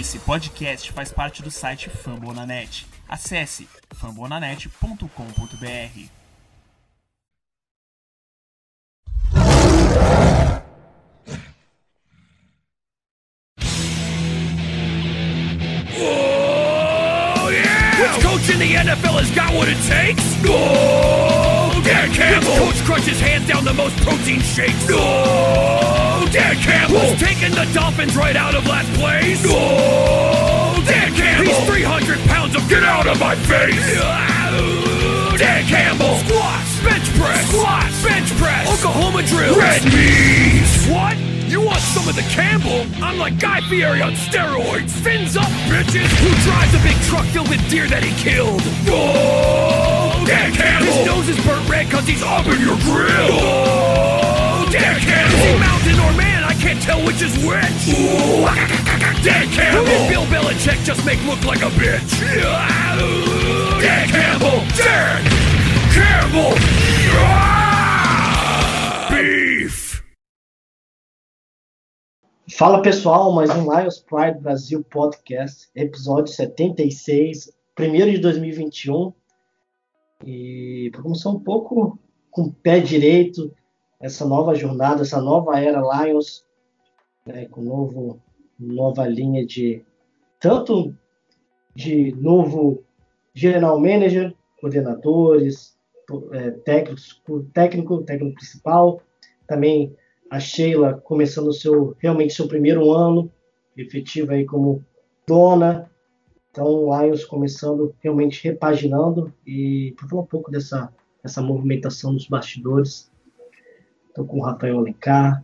Esse podcast faz parte do site Fambonanet. Acesse fambonanet.com.br. Oh, yeah! Which coach in NFL has got what it takes? No, Dan Campbell. Which coach crunches hands down the most protein shakes? No, Dan Campbell. Who's taking the Dolphins right out of last place? Oh, Dan Campbell. He's 300 pounds of get out of my face. Dan Campbell. Squats, bench press, squats, bench press, Oklahoma drill, red knees. What? You want some of the Campbell? I'm like Guy Fieri on steroids. Fins up, bitches. Who drives a big truck filled with deer that he killed? Oh, Dan Campbell. His nose is burnt red cause he's up in your grill. Oh, Dan Campbell. Is he mountain or man? I can't tell which is which. Ooh, Campbell. Who did Bill Belichick just make look like a bitch? Campbell. Dan Campbell. Ah! Beef. Fala pessoal, mais um Lions Pride Brasil Podcast, episódio 76, primeiro de 2021. E para começar um pouco com o pé direito, essa nova jornada, essa nova era Lions, né, com novo, nova linha de tanto de novo general manager, coordenadores, é, técnicos, técnico, técnico principal, também a Sheila começando seu realmente seu primeiro ano efetivo aí como dona. Então, o Lions começando realmente repaginando e falar um pouco dessa essa movimentação dos bastidores. Estou com o Rafael Alencar,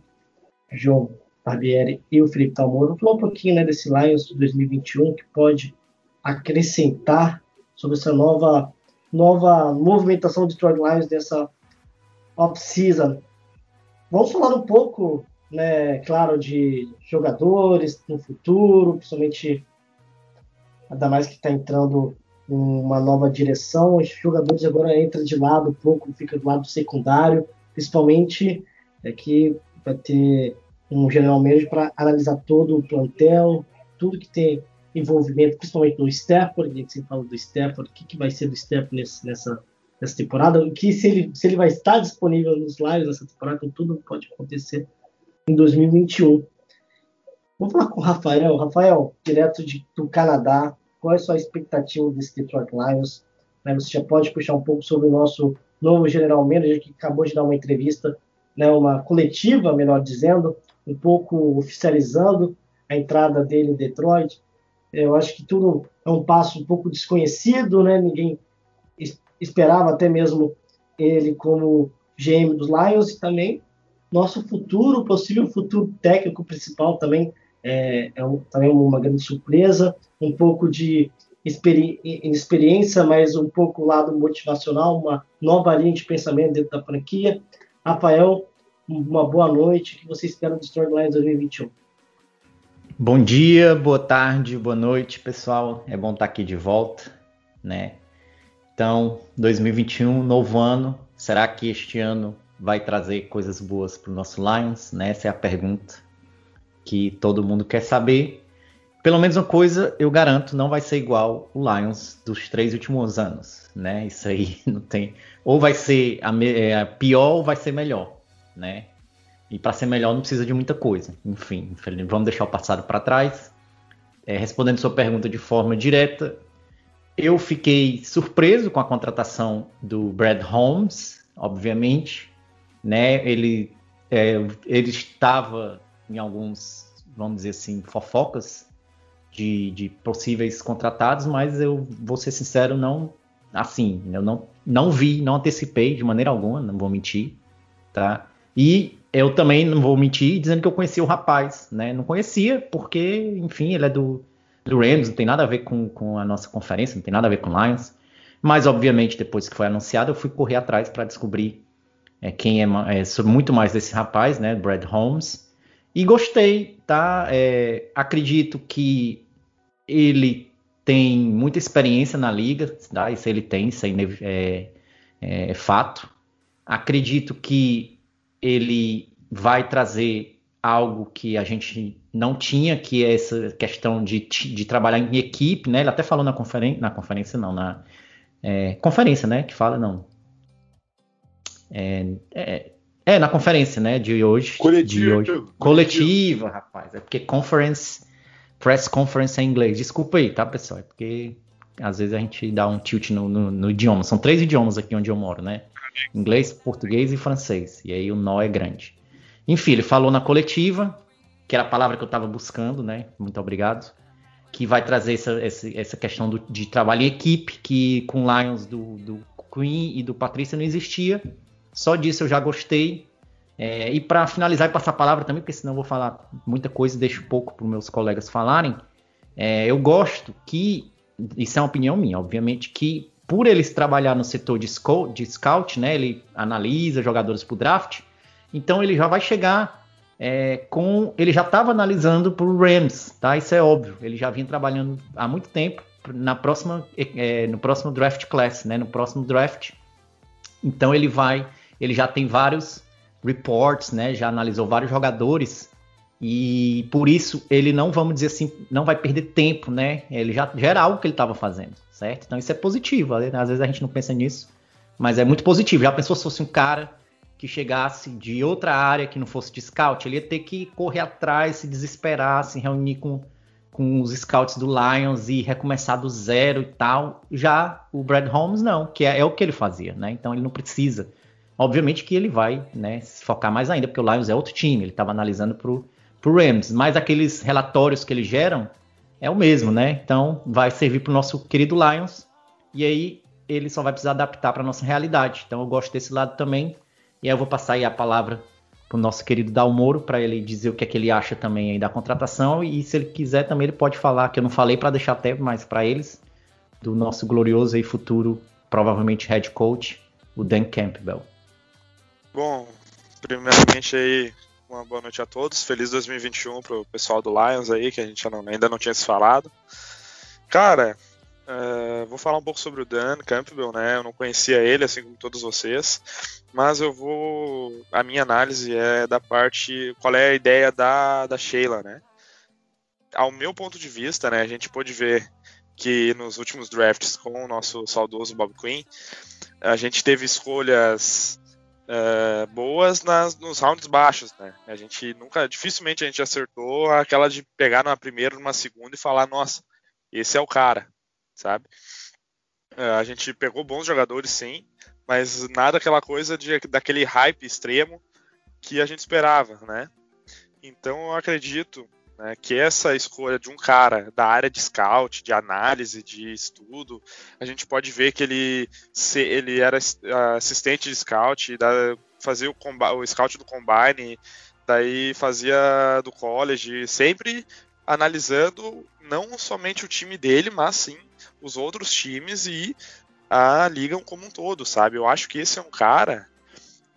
João Barbieri e o Felipe Talmoro. Falar um pouquinho né, desse Lions 2021 que pode acrescentar sobre essa nova nova movimentação de Detroit Lions dessa off-season Vamos falar um pouco, né, claro, de jogadores no futuro, principalmente ainda mais que está entrando uma nova direção. Os jogadores agora entram de lado um pouco, fica do lado secundário, principalmente é que vai ter um general manager para analisar todo o plantel, tudo que tem envolvimento, principalmente no Stafford, a gente sempre fala do Stafford, o que, que vai ser do Stafford nesse, nessa nessa temporada, o que se ele, se ele vai estar disponível nos lives nessa temporada, então tudo pode acontecer em 2021. Vamos falar com o Rafael. Rafael, direto de, do Canadá, qual é a sua expectativa desse Detroit Lions? Você já pode puxar um pouco sobre o nosso novo general manager que acabou de dar uma entrevista, né, uma coletiva, melhor dizendo, um pouco oficializando a entrada dele em Detroit. Eu acho que tudo é um passo um pouco desconhecido, né? Ninguém esperava até mesmo ele como GM dos Lions e também nosso futuro, possível futuro técnico principal também é, é um, também uma grande surpresa, um pouco de experi experiência, mas um pouco lado motivacional, uma nova linha de pensamento dentro da franquia. Rafael, uma boa noite, o que você espera do Storm Lions 2021? Bom dia, boa tarde, boa noite, pessoal. É bom estar aqui de volta, né? Então, 2021, novo ano. Será que este ano vai trazer coisas boas para o nosso Lions? Né? Essa é a pergunta que todo mundo quer saber. Pelo menos uma coisa eu garanto, não vai ser igual o Lions dos três últimos anos, né? Isso aí não tem. Ou vai ser a, é, pior ou vai ser melhor, né? E para ser melhor não precisa de muita coisa. Enfim, vamos deixar o passado para trás. É, respondendo sua pergunta de forma direta, eu fiquei surpreso com a contratação do Brad Holmes, obviamente, né? Ele, é, ele estava em alguns, vamos dizer assim, fofocas de, de, possíveis contratados, mas eu vou ser sincero, não, assim, eu não, não vi, não antecipei de maneira alguma, não vou mentir, tá? E eu também não vou mentir dizendo que eu conhecia o rapaz, né? Não conhecia porque, enfim, ele é do do Rams, não tem nada a ver com, com a nossa conferência, não tem nada a ver com Lions. Mas, obviamente, depois que foi anunciado, eu fui correr atrás para descobrir é, quem é, é, muito mais desse rapaz, né, Brad Holmes. E gostei, tá? É, acredito que ele tem muita experiência na liga, tá? Isso ele tem, isso é, é, é fato. Acredito que ele vai trazer algo que a gente não tinha, que é essa questão de, de trabalhar em equipe, né? Ele até falou na conferência, na conferência não, na é, conferência, né? Que fala não. É, é, é, na conferência, né? De hoje. Coletiva. De hoje. Coletiva, rapaz. É porque conference, press conference em inglês. Desculpa aí, tá, pessoal? É porque às vezes a gente dá um tilt no, no, no idioma. São três idiomas aqui onde eu moro, né? Inglês, português e francês. E aí o nó é grande. Enfim, ele falou na coletiva, que era a palavra que eu estava buscando, né? Muito obrigado. Que vai trazer essa, essa, essa questão do, de trabalho em equipe, que com Lions do, do Queen e do Patrícia não existia. Só disso eu já gostei. É, e para finalizar e passar a palavra também, porque senão eu vou falar muita coisa e deixo pouco para os meus colegas falarem. É, eu gosto que, isso é uma opinião minha, obviamente, que por eles trabalhar no setor de scout, de scout né, ele analisa jogadores para o draft, então ele já vai chegar é, com. Ele já estava analisando para o Rams, tá? Isso é óbvio. Ele já vinha trabalhando há muito tempo na próxima, é, no próximo draft class, né? No próximo draft. Então ele vai. Ele já tem vários reports, né? Já analisou vários jogadores. E por isso ele não, vamos dizer assim, não vai perder tempo, né? Ele já, já era algo que ele estava fazendo, certo? Então isso é positivo. Às vezes a gente não pensa nisso, mas é muito positivo. Já pensou se fosse um cara que chegasse de outra área que não fosse de scout, ele ia ter que correr atrás, se desesperar, se reunir com, com os scouts do Lions e recomeçar do zero e tal. Já o Brad Holmes não, que é, é o que ele fazia, né? Então ele não precisa. Obviamente que ele vai né, se focar mais ainda, porque o Lions é outro time, ele estava analisando pro, pro Rams, mas aqueles relatórios que eles geram é o mesmo, né? Então vai servir pro nosso querido Lions, e aí ele só vai precisar adaptar para nossa realidade. Então eu gosto desse lado também. E aí eu vou passar aí a palavra para o nosso querido Dalmoro para ele dizer o que é que ele acha também da contratação e se ele quiser também ele pode falar que eu não falei para deixar até mais para eles do nosso glorioso e futuro provavelmente head coach o Dan Campbell. Bom, primeiramente aí uma boa noite a todos, feliz 2021 pro pessoal do Lions aí que a gente ainda não tinha se falado. Cara, Uh, vou falar um pouco sobre o Dan Campbell, né? Eu não conhecia ele, assim como todos vocês, mas eu vou. A minha análise é da parte. Qual é a ideia da, da Sheila, né? Ao meu ponto de vista, né? A gente pôde ver que nos últimos drafts com o nosso saudoso Bob Quinn, a gente teve escolhas uh, boas nas, nos rounds baixos, né? A gente nunca, dificilmente a gente acertou aquela de pegar numa primeira, numa segunda e falar, nossa, esse é o cara sabe? É, a gente pegou bons jogadores, sim, mas nada aquela coisa de, daquele hype extremo que a gente esperava, né? Então eu acredito né, que essa escolha de um cara da área de scout, de análise, de estudo, a gente pode ver que ele, se, ele era assistente de scout, da, fazia o, o scout do combine, daí fazia do college, sempre analisando não somente o time dele, mas sim os outros times e a liga como um todo, sabe? Eu acho que esse é um cara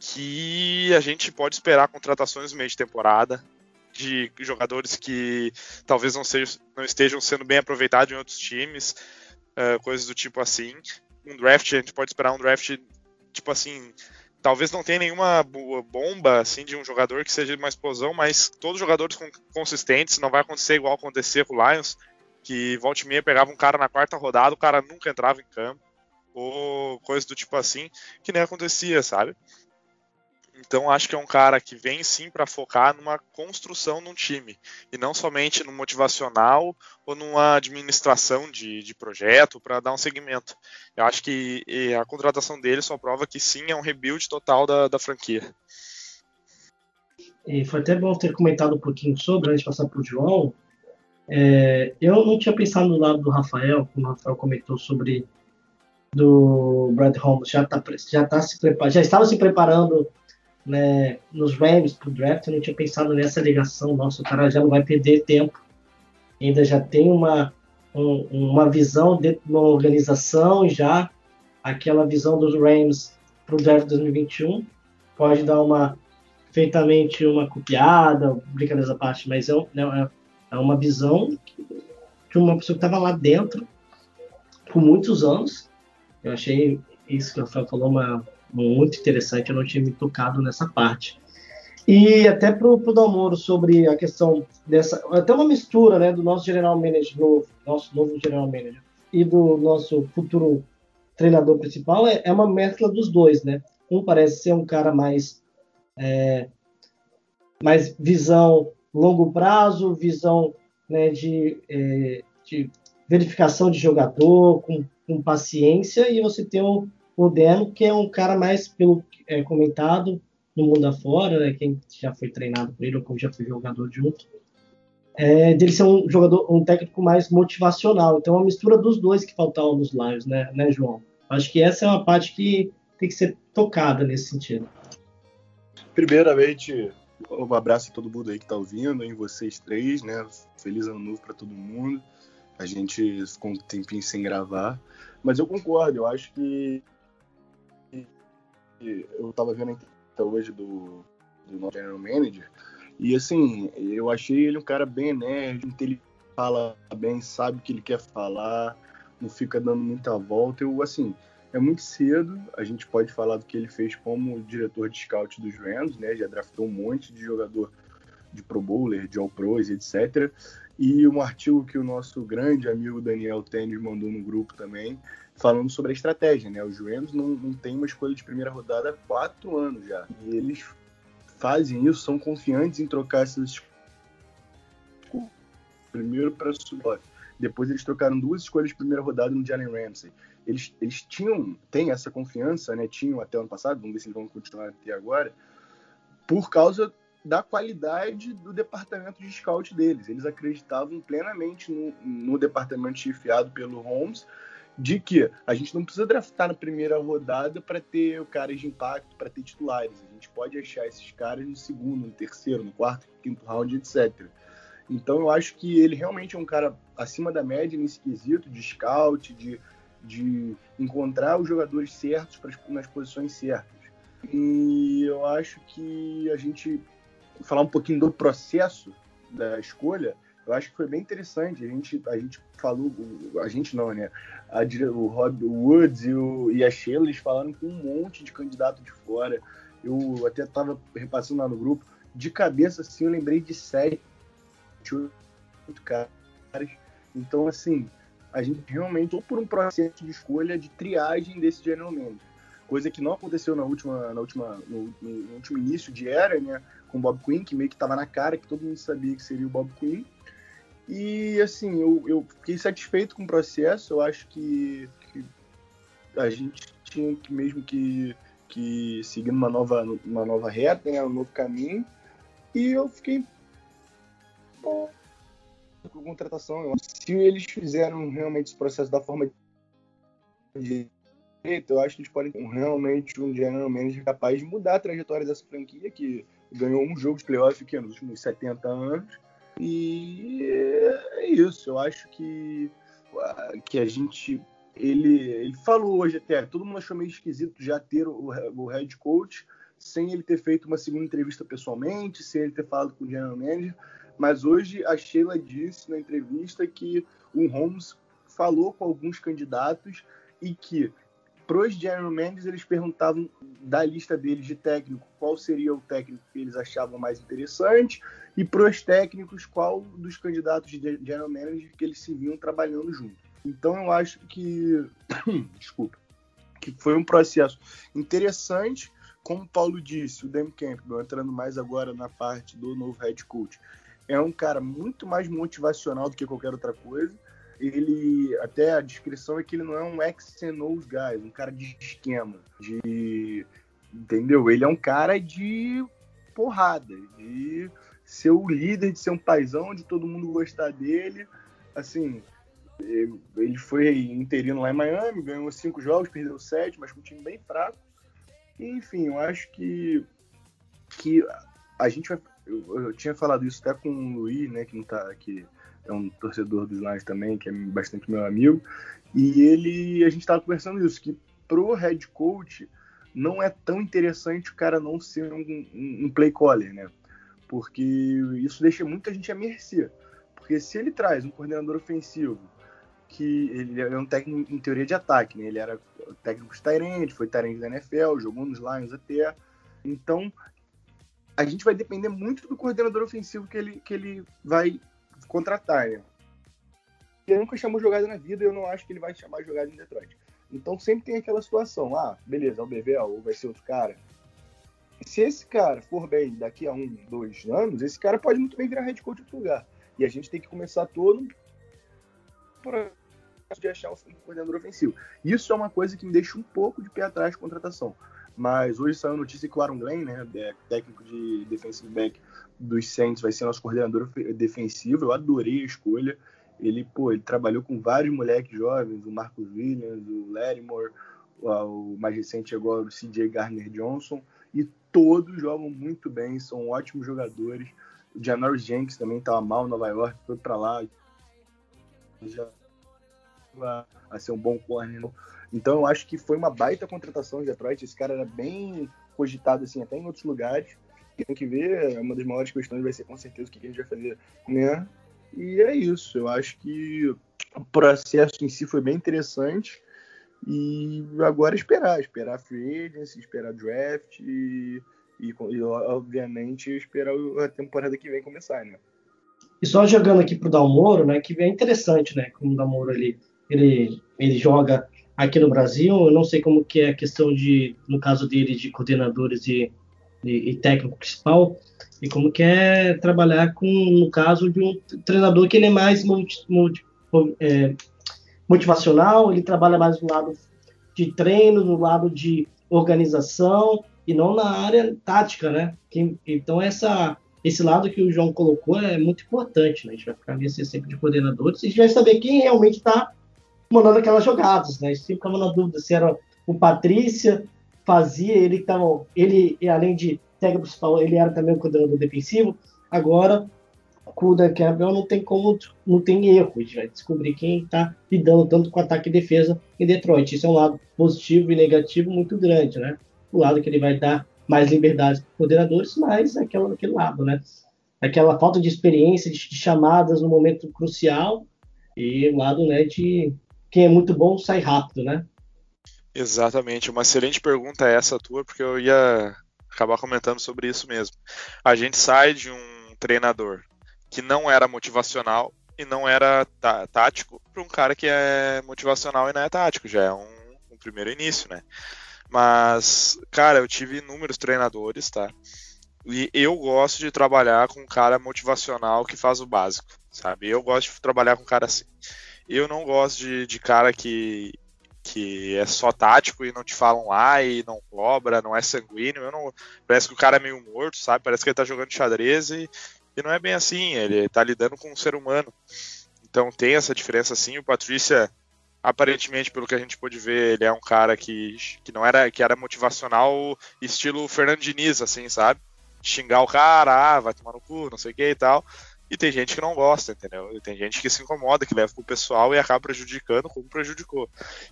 que a gente pode esperar contratações no meio de temporada de jogadores que talvez não, sejam, não estejam sendo bem aproveitados em outros times, uh, coisas do tipo assim. Um draft, a gente pode esperar um draft tipo assim, talvez não tenha nenhuma bomba assim de um jogador que seja uma explosão, mas todos os jogadores consistentes, não vai acontecer igual acontecer com o Lions, que volta e meia pegava um cara na quarta rodada, o cara nunca entrava em campo, ou coisa do tipo assim, que nem acontecia, sabe? Então acho que é um cara que vem sim para focar numa construção de um time e não somente no motivacional ou numa administração de, de projeto para dar um segmento. Eu acho que a contratação dele só prova que sim é um rebuild total da, da franquia. E foi até bom ter comentado um pouquinho sobre, antes de passar para o João, é, eu não tinha pensado no lado do Rafael, como o Rafael comentou sobre do Brad Holmes, já tá, já tá se já estava se preparando né, nos Rams para o draft, eu não tinha pensado nessa ligação, nossa, o cara já não vai perder tempo, ainda já tem uma, um, uma visão dentro de uma organização, já aquela visão dos Rams para o draft 2021, pode dar uma, feitamente uma copiada, brincadeiras à parte, mas é, é, é uma visão de uma pessoa que estava lá dentro por muitos anos. Eu achei isso que o Rafael falou uma, muito interessante, eu não tinha me tocado nessa parte. E até pro, pro Dalmoro sobre a questão dessa. Até uma mistura né, do nosso general manager novo, nosso novo general manager, e do nosso futuro treinador principal, é, é uma mescla dos dois, né? Um parece ser um cara mais. É, mais visão longo prazo, visão né, de, é, de verificação de jogador, com, com paciência, e você tem o, o Deno, que é um cara mais, pelo é, comentado, no mundo afora, né, quem já foi treinado por ele ou já foi jogador junto, é, dele ser um jogador, um técnico mais motivacional. Então, é uma mistura dos dois que faltavam nos Lions, né, né, João? Acho que essa é uma parte que tem que ser tocada nesse sentido. Primeiramente, um abraço a todo mundo aí que está ouvindo, em vocês três, né? Feliz ano novo para todo mundo. A gente ficou um tempinho sem gravar, mas eu concordo, eu acho que eu estava vendo a entrevista hoje do, do nosso general manager e assim, eu achei ele um cara bem enérgico, ele fala bem, sabe o que ele quer falar, não fica dando muita volta. Eu assim, é muito cedo, a gente pode falar do que ele fez como diretor de scout dos Rams, né? Já draftou um monte de jogador de Pro Bowler, de All Pros, etc. E um artigo que o nosso grande amigo Daniel Tênis mandou no grupo também, falando sobre a estratégia, né? Os Rams não, não têm uma escolha de primeira rodada há quatro anos já. E eles fazem isso, são confiantes em trocar essas primeiro para sua. Depois eles trocaram duas escolhas de primeira rodada no Jalen Ramsey eles, eles tinham, têm essa confiança, né? Tinham até ano passado, vamos ver se eles vão continuar a ter agora, por causa da qualidade do departamento de scout deles. Eles acreditavam plenamente no, no departamento chefiado pelo Holmes de que a gente não precisa draftar na primeira rodada para ter caras de impacto, para ter titulares. A gente pode achar esses caras no segundo, no terceiro, no quarto, quinto round, etc. Então eu acho que ele realmente é um cara acima da média nesse quesito de scout, de de encontrar os jogadores certos para, nas posições certas. E eu acho que a gente falar um pouquinho do processo da escolha, eu acho que foi bem interessante. A gente, a gente falou, a gente não, né? A, o Rob Woods e, o, e a Sheila, eles falaram com um monte de candidato de fora. Eu até estava repassando lá no grupo. De cabeça, assim, eu lembrei de sete, oito caras. Então, assim, a gente realmente ou por um processo de escolha de triagem desse general manager. Coisa que não aconteceu na última, na última, no, no último início de era, né? Com o Bob Quinn, que meio que estava na cara, que todo mundo sabia que seria o Bob Quinn. E assim, eu, eu fiquei satisfeito com o processo. Eu acho que, que a gente tinha que mesmo que, que seguir uma nova, uma nova reta, né? um novo caminho. E eu fiquei bom, com contratação. Se eles fizeram realmente esse processo da forma de eu acho que eles podem ter realmente um general manager capaz de mudar a trajetória dessa franquia, que ganhou um jogo de playoff aqui nos últimos 70 anos. E é isso, eu acho que, que a gente. Ele, ele falou hoje até, todo mundo achou meio esquisito já ter o, o head coach sem ele ter feito uma segunda entrevista pessoalmente, sem ele ter falado com o general manager. Mas hoje a Sheila disse na entrevista que o Holmes falou com alguns candidatos e que para os general managers eles perguntavam da lista deles de técnico qual seria o técnico que eles achavam mais interessante e para os técnicos qual dos candidatos de general manager que eles se viam trabalhando junto. Então eu acho que desculpa que foi um processo interessante, como o Paulo disse, o Dan Campbell entrando mais agora na parte do novo head coach é um cara muito mais motivacional do que qualquer outra coisa. Ele, até a descrição é que ele não é um ex and guy, um cara de esquema, de. Entendeu? Ele é um cara de porrada, de ser o líder, de ser um paizão, de todo mundo gostar dele. Assim, ele foi interino lá em Miami, ganhou cinco jogos, perdeu sete, mas com um time bem fraco. enfim, eu acho que, que a gente vai eu, eu, tinha falado isso até com o Luiz, né, que não tá aqui, é um torcedor dos Lions também, que é bastante meu amigo, e ele, a gente estava conversando isso, que pro head coach não é tão interessante o cara não ser um, um, um play caller, né, porque isso deixa muita gente à mercê, porque se ele traz um coordenador ofensivo que ele é um técnico em teoria de ataque, né? Ele era técnico de Tyrande, foi Tyrande da NFL, jogou nos Lions até. Então, a gente vai depender muito do coordenador ofensivo que ele, que ele vai contratar, né? Ele nunca chamou jogada na vida e eu não acho que ele vai chamar jogada em Detroit. Então sempre tem aquela situação, ah, beleza, é o Bevel ou vai ser outro cara. Se esse cara for bem daqui a um, dois anos, esse cara pode muito bem virar head coach em outro lugar. E a gente tem que começar todo processo de achar um coordenador ofensivo. Isso é uma coisa que me deixa um pouco de pé atrás de contratação. Mas hoje saiu notícia que o Aaron Glenn, né, é técnico de defensive back dos Saints, vai ser nosso coordenador defensivo. Eu adorei a escolha. Ele, pô, ele trabalhou com vários moleques jovens, o Marcus Williams, o Lattimore, o mais recente agora o CJ Garner Johnson, e todos jogam muito bem, são ótimos jogadores. O Janoris Jenks também estava mal em Nova York, foi para lá, já a ser um bom corner. Então eu acho que foi uma baita contratação de Detroit. Esse cara era bem cogitado assim até em outros lugares. Tem que ver, uma das maiores questões vai ser com certeza o que a gente vai fazer, né? E é isso. Eu acho que o processo em si foi bem interessante. E agora esperar, esperar free agency, esperar draft e, e, e, obviamente esperar a temporada que vem começar, né? E só jogando aqui pro Dalmoro, né, que é interessante, né, como o Dalmoro ele, ele, ele joga aqui no Brasil, eu não sei como que é a questão de, no caso dele, de coordenadores e, e, e técnico principal, e como que é trabalhar com, no caso de um treinador que ele é mais multi, multi, é, motivacional, ele trabalha mais no lado de treino, no lado de organização, e não na área tática, né? Que, então essa esse lado que o João colocou é muito importante, né? A gente vai ficar nesse sempre de coordenadores e a gente vai saber quem realmente está mandando aquelas jogadas, né? A ficava na dúvida se era o Patrícia, fazia, ele estava, ele, além de técnico principal, ele era também o coordenador defensivo. Agora, com o Dan Campbell não tem como, não tem erro. A gente vai descobrir quem está lidando tanto com ataque e defesa em Detroit. Isso é um lado positivo e negativo muito grande, né? O lado que ele vai dar mais liberdade para os coordenadores, mas aquela, aquele lado, né? Aquela falta de experiência, de, de chamadas no momento crucial e o lado, né, de quem é muito bom sai rápido, né? Exatamente, uma excelente pergunta essa tua, porque eu ia acabar comentando sobre isso mesmo. A gente sai de um treinador que não era motivacional e não era tá, tático para um cara que é motivacional e não é tático, já é um, um, primeiro início, né? Mas, cara, eu tive inúmeros treinadores, tá? E eu gosto de trabalhar com um cara motivacional que faz o básico, sabe? Eu gosto de trabalhar com um cara assim. Eu não gosto de, de cara que, que é só tático e não te falam lá e não cobra, não é sanguíneo. Não, parece que o cara é meio morto, sabe? Parece que ele tá jogando xadrez e, e não é bem assim. Ele tá lidando com um ser humano. Então tem essa diferença sim. O Patrícia, aparentemente, pelo que a gente pôde ver, ele é um cara que, que não era que era motivacional, estilo Fernando Diniz, assim, sabe? Xingar o cara, ah, vai tomar no cu, não sei o que e tal. E tem gente que não gosta, entendeu? E tem gente que se incomoda, que leva pro pessoal e acaba prejudicando como prejudicou.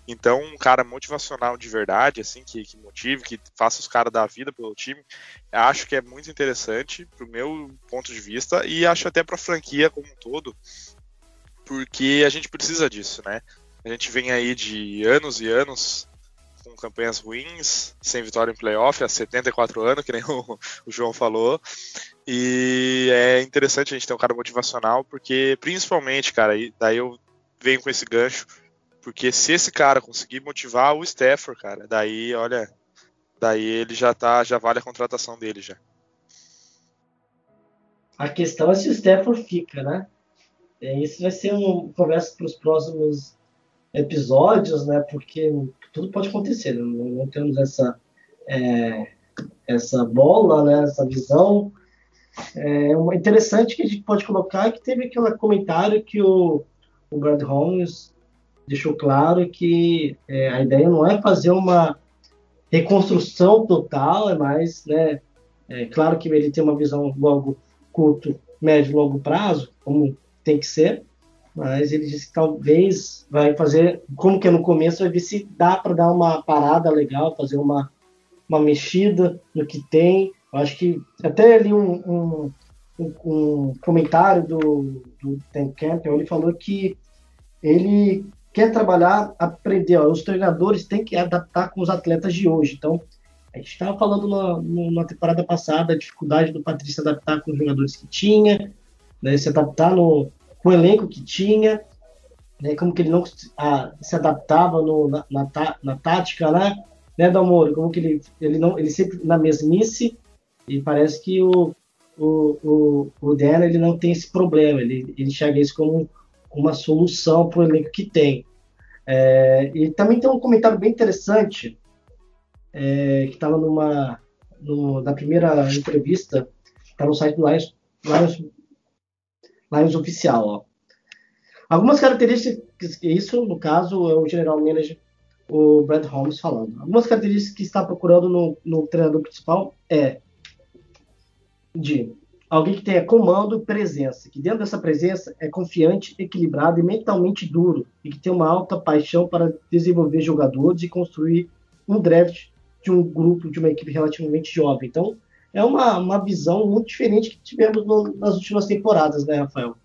Então, um cara motivacional de verdade, assim, que, que motive, que faça os caras dar vida pelo time, acho que é muito interessante pro meu ponto de vista e acho até pra franquia como um todo, porque a gente precisa disso, né? A gente vem aí de anos e anos com campanhas ruins, sem vitória em playoff há 74 anos, que nem o, o, João falou. E é interessante a gente ter um cara motivacional, porque principalmente, cara, daí eu venho com esse gancho, porque se esse cara conseguir motivar o Stafford, cara, daí, olha, daí ele já tá, já vale a contratação dele já. A questão é se o Stafford fica, né? É, isso vai ser uma conversa para os próximos episódios, né? Porque tudo pode acontecer, né? não, não, temos essa é, essa bola, né? Essa visão. É uma interessante que a gente pode colocar que teve aquele comentário que o, o Brad Holmes deixou claro que é, a ideia não é fazer uma reconstrução total, é mais, né? É claro que ele tem uma visão logo curto, médio, longo prazo, como tem que ser, mas ele disse que talvez vai fazer, como que é no começo, vai ver se dá para dar uma parada legal, fazer uma, uma mexida no que tem. Eu acho que até ali um, um, um, comentário do, do Dan Campbell, ele falou que ele quer trabalhar, aprender. Ó, os treinadores têm que adaptar com os atletas de hoje. Então, A gente estava falando na, na, temporada passada a dificuldade do Patrício adaptar com os jogadores que tinha, né, se adaptar no, com o elenco que tinha, né, como que ele não a, se adaptava no, na, na, na, tática lá, né, Dalmoro? Como que ele, ele, não, ele sempre na mesmice, e parece que o, o, o, o ele não tem esse problema, ele, ele enxerga isso como uma solução para o elenco que tem. É, e também tem um comentário bem interessante é, que estava numa no, na primeira entrevista, está no site do Lions, Lions, Lions oficial. Ó. Algumas características, isso no caso é o general manager, o Brad Holmes falando. Algumas características que está procurando no, no treinador principal é de alguém que tenha comando e presença, que dentro dessa presença é confiante, equilibrado e mentalmente duro, e que tem uma alta paixão para desenvolver jogadores e construir um draft de um grupo, de uma equipe relativamente jovem. Então, é uma, uma visão muito diferente que tivemos no, nas últimas temporadas, né, Rafael?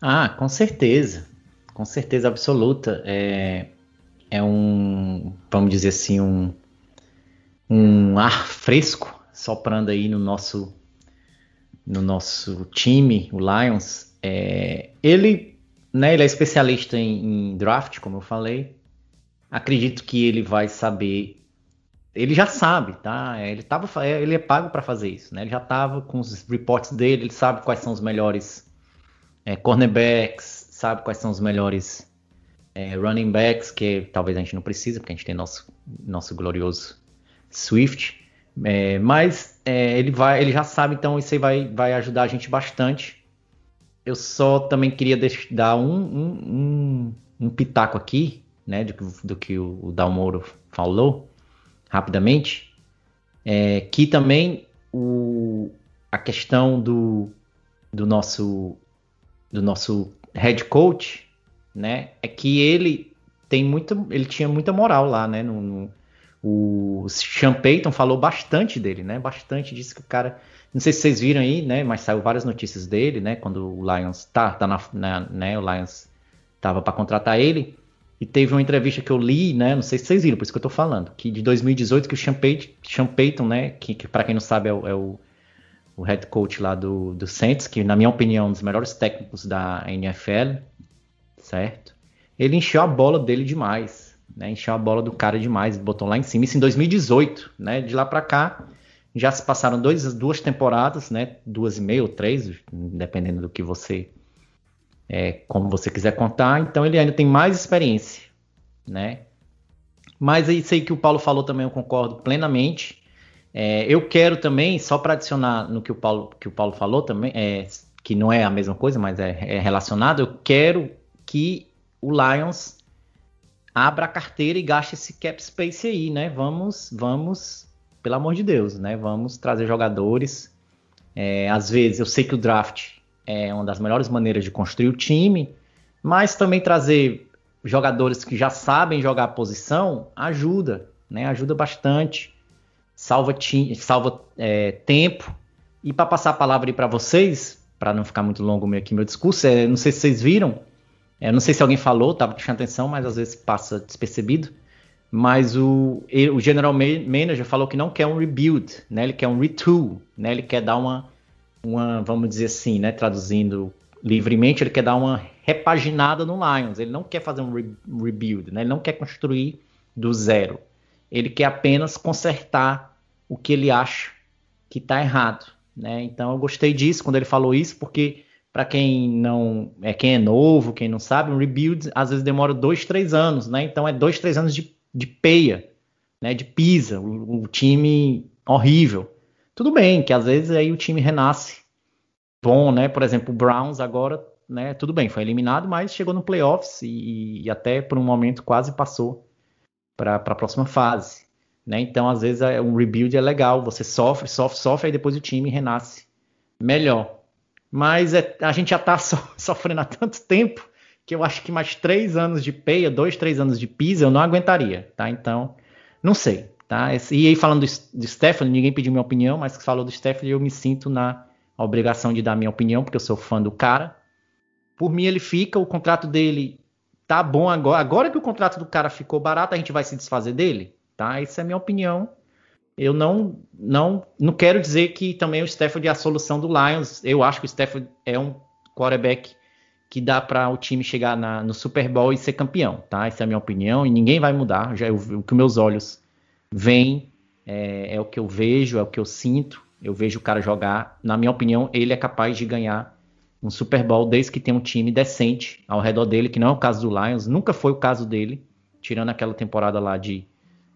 Ah, com certeza. Com certeza absoluta. É, é um, vamos dizer assim, um, um ar fresco soprando aí no nosso no nosso time, o Lions. É, ele, né, ele é especialista em, em, draft, como eu falei. Acredito que ele vai saber. Ele já sabe, tá? Ele, tava, é, ele é pago para fazer isso, né? Ele já estava com os reports dele, ele sabe quais são os melhores é, cornerbacks, sabe quais são os melhores é, running backs, que talvez a gente não precisa, porque a gente tem nosso, nosso glorioso Swift. É, mas é, ele vai, ele já sabe, então isso aí vai, vai ajudar a gente bastante. Eu só também queria dar um, um, um, um pitaco aqui, né, do, do que o, o Dalmoro falou, rapidamente, é, que também o, a questão do, do nosso do nosso head coach, né, é que ele tem muito, ele tinha muita moral lá, né, no, no o Sean Payton falou bastante dele, né? Bastante disse que o cara. Não sei se vocês viram aí, né? Mas saiu várias notícias dele, né? Quando o Lions tá, tá na, na né? O Lions tava para contratar ele. E teve uma entrevista que eu li, né? Não sei se vocês viram, por isso que eu tô falando. Que de 2018 que o Sean Payton, Sean Payton né? Que, que para quem não sabe é o, é o, o, head coach lá do, do Saints, que na minha opinião é um dos melhores técnicos da NFL, certo? Ele encheu a bola dele demais né? Encheu a bola do cara demais, botou lá em cima. Isso em 2018, né? De lá para cá, já se passaram dois, duas temporadas, né? Duas e meia ou três, dependendo do que você, é, como você quiser contar. Então ele ainda tem mais experiência, né? Mas isso aí que o Paulo falou também eu concordo plenamente. É, eu quero também, só para adicionar no que o Paulo, que o Paulo falou também, é, que não é a mesma coisa, mas é, é relacionado, eu quero que o Lions abra a carteira e gaste esse cap space aí, né? Vamos, vamos, pelo amor de Deus, né? Vamos trazer jogadores. É, às vezes, eu sei que o draft é uma das melhores maneiras de construir o time, mas também trazer jogadores que já sabem jogar a posição ajuda, né? Ajuda bastante, salva, salva é, tempo. E para passar a palavra aí para vocês, para não ficar muito longo aqui meu discurso, é, não sei se vocês viram, eu não sei se alguém falou, estava prestando atenção, mas às vezes passa despercebido. Mas o, o General Manager falou que não quer um rebuild, né? Ele quer um retool, né? Ele quer dar uma, uma, vamos dizer assim, né? Traduzindo livremente, ele quer dar uma repaginada no Lions. Ele não quer fazer um, re, rebuild, né? Ele não quer construir do zero. Ele quer apenas consertar o que ele acha que está errado, né? Então eu gostei disso quando ele falou isso, porque para quem não é quem é novo, quem não sabe, um rebuild às vezes demora dois, três anos, né? Então é dois, três anos de, de peia, né? De pisa, o, o, time horrível. Tudo bem que às vezes aí o time renasce bom, né? Por exemplo, o Browns agora, né? Tudo bem, foi eliminado, mas chegou no playoffs e, e até por um momento quase passou para a próxima fase. Né? Então, às vezes, é, um rebuild é legal. Você sofre, sofre, sofre, aí depois o time renasce melhor. Mas é, a gente já está so, sofrendo há tanto tempo que eu acho que mais três anos de peia, dois, três anos de pisa, eu não aguentaria, tá? Então, não sei, tá? E aí falando do, Stephanie, ninguém pediu minha opinião, mas que falou do Stephanie, eu me sinto na obrigação de dar minha opinião, porque eu sou fã do cara. Por mim, ele fica, o contrato dele tá bom agora. Agora que o contrato do cara ficou barato, a gente vai se desfazer dele? tá? Essa é a minha opinião. Eu não, não, não quero dizer que também o Stafford é a solução do Lions. Eu acho que o Stafford é um quarterback que dá para o time chegar na, no Super Bowl e ser campeão, tá? Essa é a minha opinião e ninguém vai mudar. Já o que meus olhos veem é, é, o que eu vejo, é o que eu sinto. Eu vejo o cara jogar. Na minha opinião, ele é capaz de ganhar um Super Bowl desde que tem um time decente ao redor dele, que não é o caso do Lions, nunca foi o caso dele, tirando aquela temporada lá de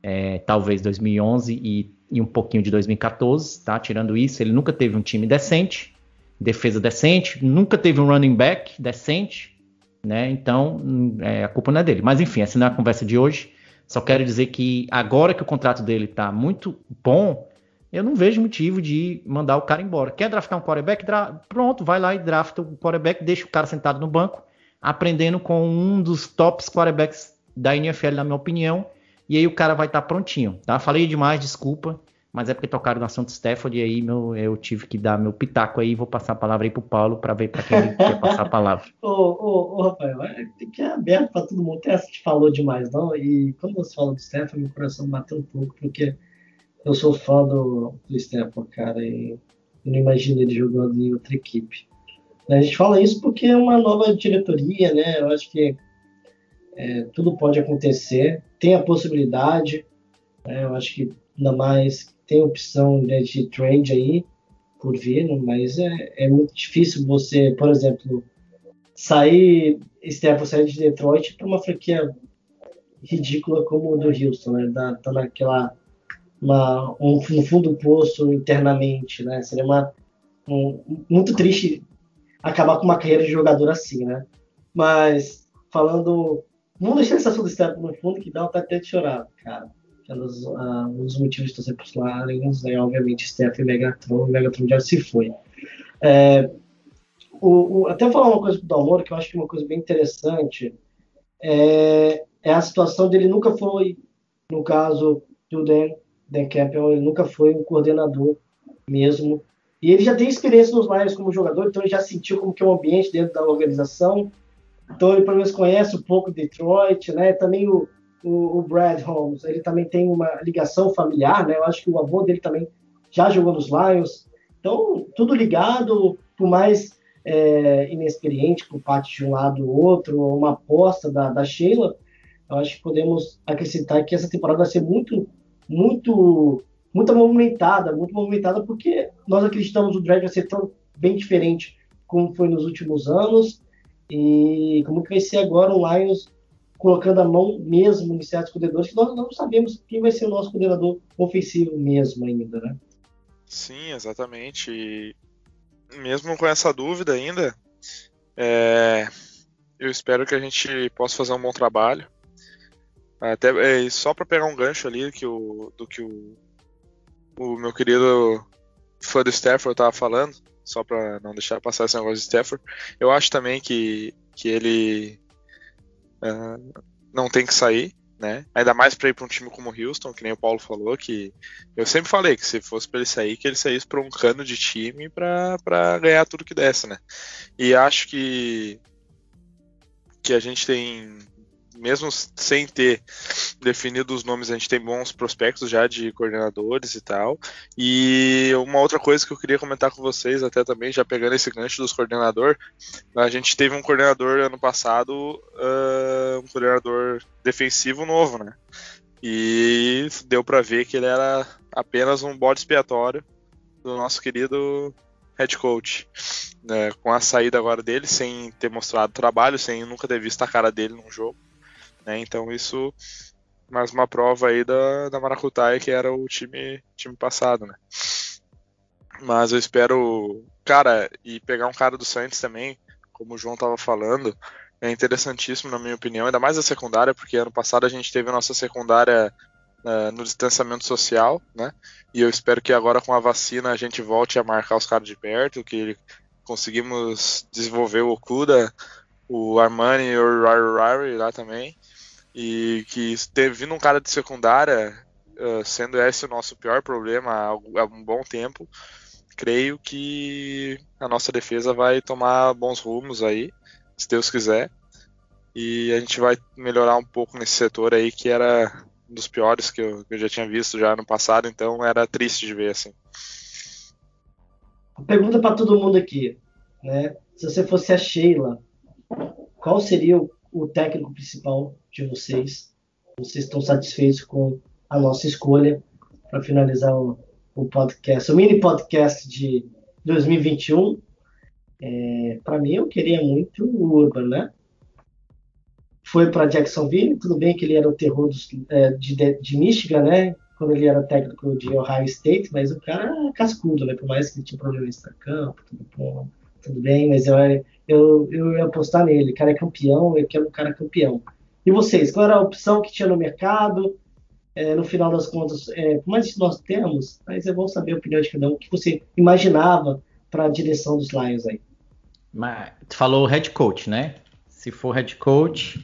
é, talvez 2011 e, e um pouquinho de 2014, tá? Tirando isso, ele nunca teve um time decente defesa decente, nunca teve um running back decente, né? Então é, a culpa não é dele. Mas enfim, essa não é a conversa de hoje. Só quero dizer que agora que o contrato dele está muito bom, eu não vejo motivo de mandar o cara embora. Quer draftar um quarterback? Dra pronto, vai lá e drafta o quarterback, deixa o cara sentado no banco, aprendendo com um dos tops quarterbacks da NFL, na minha opinião, e aí o cara vai estar tá prontinho, tá? Falei demais, desculpa mas é porque tocaram no assunto Stafford e aí meu, eu tive que dar meu pitaco aí, vou passar a palavra aí pro Paulo para ver para quem ele quer passar a palavra. ô, ô, ô, Rafael, é, tem que é aberto para todo mundo. Essa que falou demais, não? E quando você fala do Stafford, meu coração bateu um pouco, porque eu sou fã do, do Stafford, cara, e eu não imagino ele jogando em outra equipe. A gente fala isso porque é uma nova diretoria, né? Eu acho que é, tudo pode acontecer, tem a possibilidade, né? eu acho que ainda mais tem opção né, de trade aí por vir, mas é, é muito difícil você, por exemplo, sair, Stephen sair de Detroit para uma franquia ridícula como o do Houston, né? Da, tá naquela uma, um, no fundo do poço internamente, né? Seria uma, um, muito triste acabar com uma carreira de jogador assim, né? Mas falando, vamos deixar esse assunto do no fundo que dá até de chorar, cara. Elas, uh, um dos motivos de ser lá é obviamente Steph e Megatron, Megatron já se foi. É, o, o, até falar uma coisa pro Dalmoro, que eu acho que é uma coisa bem interessante, é, é, a situação dele nunca foi, no caso do Dan, Dan Campbell, ele nunca foi um coordenador mesmo, e ele já tem experiência nos Lions como jogador, então ele já sentiu como que é o ambiente dentro da organização, então ele pelo menos conhece um pouco Detroit, né, também o, o, o, Brad Holmes, ele também tem uma ligação familiar, né? Eu acho que o avô dele também já jogou nos Lions. Então, tudo ligado, por mais é, inexperiente por parte de um lado ou outro, uma aposta da, da Sheila, eu acho que podemos acrescentar que essa temporada vai ser muito, muito, muito movimentada, muito movimentada, porque nós acreditamos que o draft vai ser tão bem diferente como foi nos últimos anos, e como que vai ser agora o Lions colocando a mão mesmo em certos coordenadores, que nós não sabemos quem vai ser o nosso coordenador ofensivo mesmo ainda, né? Sim, exatamente. E mesmo com essa dúvida ainda, é, eu espero que a gente possa fazer um bom trabalho. Até é, só para pegar um gancho ali que o, do que o, o meu querido fã do Stafford estava falando, só para não deixar passar esse negócio de Stafford, eu acho também que, que ele uh, não tem que sair, né? Ainda mais para ir para um time como o Houston, que nem o Paulo falou, que eu sempre falei que se fosse para ele sair, que ele saísse para um cano de time para ganhar tudo que desse, né? E acho que que a gente tem mesmo sem ter definido os nomes, a gente tem bons prospectos já de coordenadores e tal. E uma outra coisa que eu queria comentar com vocês, até também, já pegando esse gancho dos coordenadores, a gente teve um coordenador ano passado, uh, um coordenador defensivo novo, né? E deu para ver que ele era apenas um bode expiatório do nosso querido head coach. Né, com a saída agora dele, sem ter mostrado trabalho, sem nunca ter visto a cara dele num jogo. Né? Então isso mais uma prova aí da, da Maracutaia que era o time, time passado, né? Mas eu espero, cara, e pegar um cara do Santos também, como o João tava falando, é interessantíssimo na minha opinião, ainda mais a secundária, porque ano passado a gente teve a nossa secundária uh, no distanciamento social, né? E eu espero que agora com a vacina a gente volte a marcar os caras de perto, que conseguimos desenvolver o Okuda, o Armani e o Rari lá também. E que ter vindo um cara de secundária, uh, sendo esse o nosso pior problema há, há um bom tempo, creio que a nossa defesa vai tomar bons rumos aí, se Deus quiser. E a gente vai melhorar um pouco nesse setor aí que era um dos piores que eu, que eu já tinha visto já no passado, então era triste de ver assim. Pergunta para todo mundo aqui, né? Se você fosse a Sheila, qual seria o, o técnico principal de vocês? Vocês estão satisfeitos com a nossa escolha para finalizar o, o podcast, o mini podcast de 2021? É, para mim, eu queria muito o Urban, né? Foi para Jacksonville, tudo bem que ele era o terror dos, é, de, de Michigan, né? Quando ele era técnico de Ohio State, mas o cara é cascudo, né? Por mais que ele tinha problemas no campo, tudo bom, tudo bem, mas eu, eu, eu ia apostar nele. O cara é campeão, eu quero um cara campeão. E vocês, qual era a opção que tinha no mercado? É, no final das contas, é, mais que nós temos, mas é bom saber a opinião de cada um, o que você imaginava para a direção dos Lions aí. Mas, tu falou head coach, né? Se for head coach,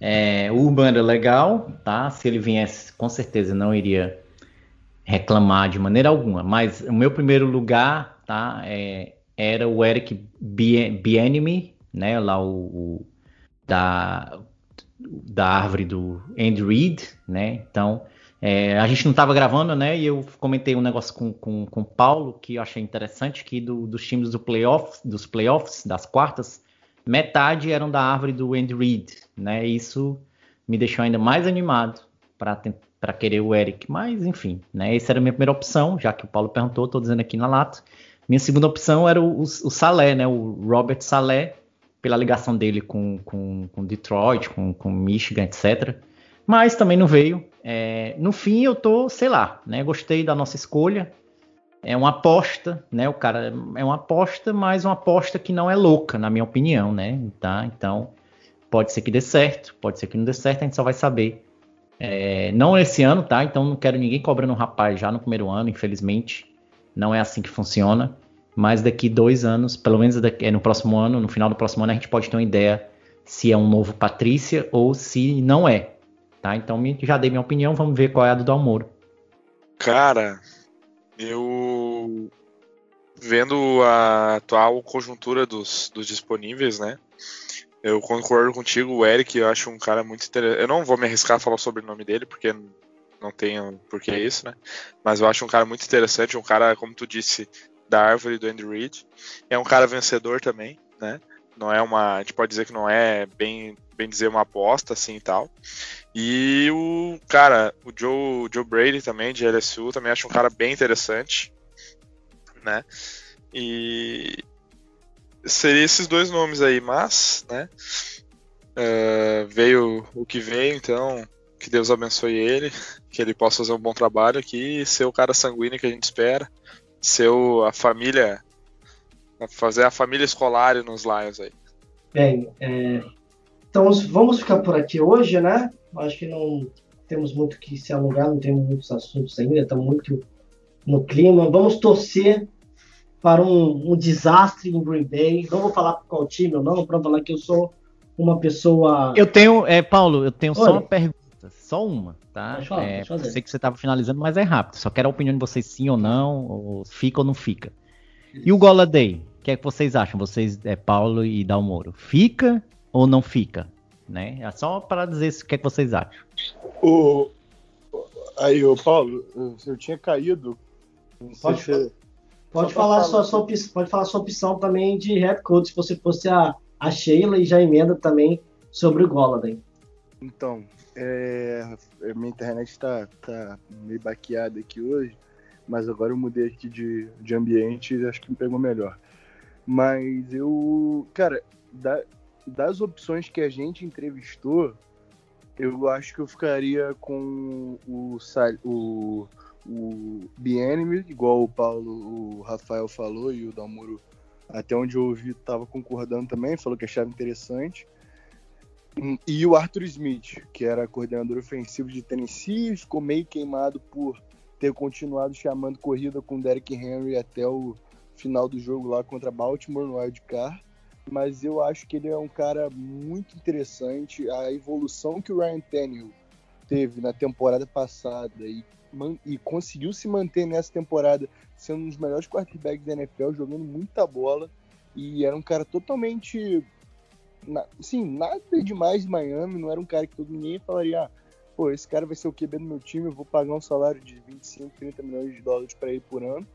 é, o Urban era legal, tá? Se ele viesse, com certeza não iria reclamar de maneira alguma. Mas o meu primeiro lugar, tá? É, era o Eric Bienemy, né? Lá o, o, da da árvore do Andy Reid, né? Então é, a gente não estava gravando, né? E eu comentei um negócio com, com, com o Paulo que eu achei interessante, que do, dos times do playoff, dos playoffs, das quartas, metade eram da árvore do Andy Reid, né? Isso me deixou ainda mais animado para querer o Eric. Mas, enfim, né? Essa era a minha primeira opção, já que o Paulo perguntou, estou dizendo aqui na lata. Minha segunda opção era o, o, o Salé, né? O Robert Salé, pela ligação dele com, com, com Detroit, com, com Michigan, etc mas também não veio. É, no fim, eu tô, sei lá, né? Gostei da nossa escolha. É uma aposta, né? O cara é uma aposta, mas uma aposta que não é louca, na minha opinião, né? Tá? Então, pode ser que dê certo, pode ser que não dê certo, a gente só vai saber. É, não esse ano, tá? Então, não quero ninguém cobrando um rapaz já no primeiro ano, infelizmente. Não é assim que funciona. Mas daqui dois anos, pelo menos daqui, é no próximo ano, no final do próximo ano, a gente pode ter uma ideia se é um novo Patrícia ou se não é. Tá? Então já dei minha opinião, vamos ver qual é a do Dalmoro. Cara, eu vendo a atual conjuntura dos, dos disponíveis, né? Eu concordo contigo, o Eric, eu acho um cara muito interessante. Eu não vou me arriscar a falar sobre o nome dele, porque não tenho por que isso, né? Mas eu acho um cara muito interessante, um cara, como tu disse, da árvore do Andy Reid. É um cara vencedor também, né? Não é uma. A gente pode dizer que não é bem, bem dizer uma aposta assim e tal. E o cara, o Joe, Joe Brady também, de LSU, também acho um cara bem interessante, né? E seria esses dois nomes aí, mas, né? Uh, veio o que veio, então que Deus abençoe ele, que ele possa fazer um bom trabalho aqui e ser o cara sanguíneo que a gente espera, ser o, a família, fazer a família escolar nos Lions aí. Bem, é, então vamos ficar por aqui hoje, né? Acho que não temos muito que se alongar, não temos muitos assuntos ainda, estamos muito no clima. Vamos torcer para um, um desastre em Green Bay. Não vou falar qual time ou não, para falar que eu sou uma pessoa. Eu tenho, é, Paulo, eu tenho Oi. só uma pergunta, só uma, tá? Falar, é, eu sei que você estava finalizando, mas é rápido. Só quero a opinião de vocês, sim ou não, ou fica ou não fica. E o Goladay? O que é que vocês acham? Vocês, é Paulo e Dalmoro, fica ou não fica? Né? É só para dizer o que, é que vocês acham. O... Aí, o Paulo, eu tinha caído. Pode, se... pode, falar sua, sua, opção, pode falar sua opção também de head coach, se você fosse a, a Sheila e já emenda também sobre o Golladay. Então, é, minha internet está tá meio baqueada aqui hoje, mas agora eu mudei aqui de, de ambiente e acho que me pegou melhor. Mas eu, cara, da, das opções que a gente entrevistou, eu acho que eu ficaria com o, o, o igual o Paulo, o Rafael falou e o Dalmuro, até onde eu ouvi, estava concordando também, falou que achava interessante. E o Arthur Smith, que era coordenador ofensivo de Tennessee, ficou meio queimado por ter continuado chamando corrida com Derrick Henry até o final do jogo lá contra Baltimore no Wild Card mas eu acho que ele é um cara muito interessante. A evolução que o Ryan Tannehill teve na temporada passada e, e conseguiu se manter nessa temporada sendo um dos melhores quarterbacks da NFL, jogando muita bola e era um cara totalmente sim, nada demais de Miami, não era um cara que todo ninguém falaria, ah, pô, esse cara vai ser o QB do meu time, eu vou pagar um salário de 25, 30 milhões de dólares para ele por ano.